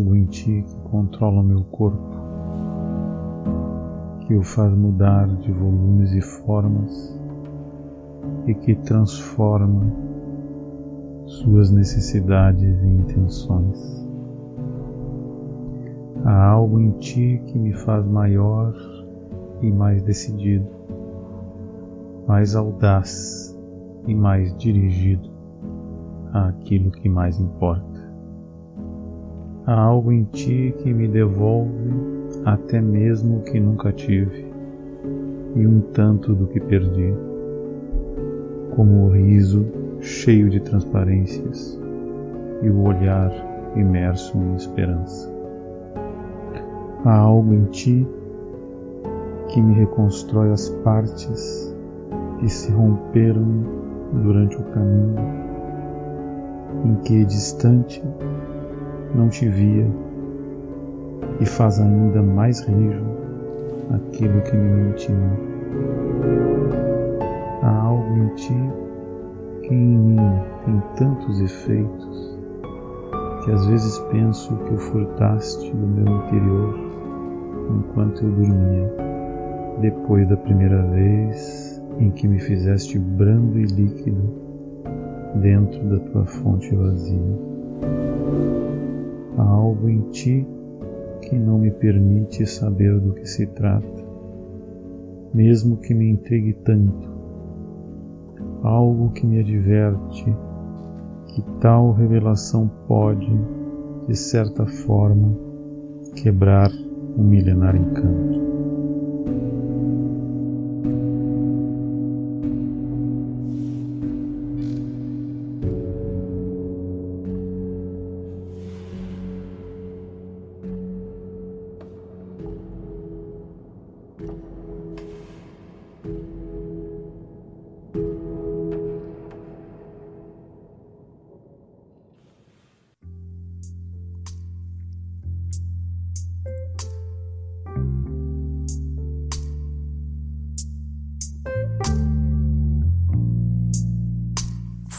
Algo em ti que controla o meu corpo, que o faz mudar de volumes e formas e que transforma suas necessidades e intenções. Há algo em ti que me faz maior e mais decidido, mais audaz e mais dirigido àquilo que mais importa. Há algo em ti que me devolve até mesmo o que nunca tive e um tanto do que perdi, como o riso cheio de transparências e o olhar imerso em esperança. Há algo em ti que me reconstrói as partes que se romperam durante o caminho, em que distante não te via e faz ainda mais rijo aquilo que me mantinha. Há algo em ti que em mim tem tantos efeitos que às vezes penso que o furtaste do meu interior enquanto eu dormia, depois da primeira vez em que me fizeste brando e líquido dentro da tua fonte vazia. Há algo em ti que não me permite saber do que se trata, mesmo que me intrigue tanto. Algo que me adverte que tal revelação pode, de certa forma, quebrar um milenar encanto.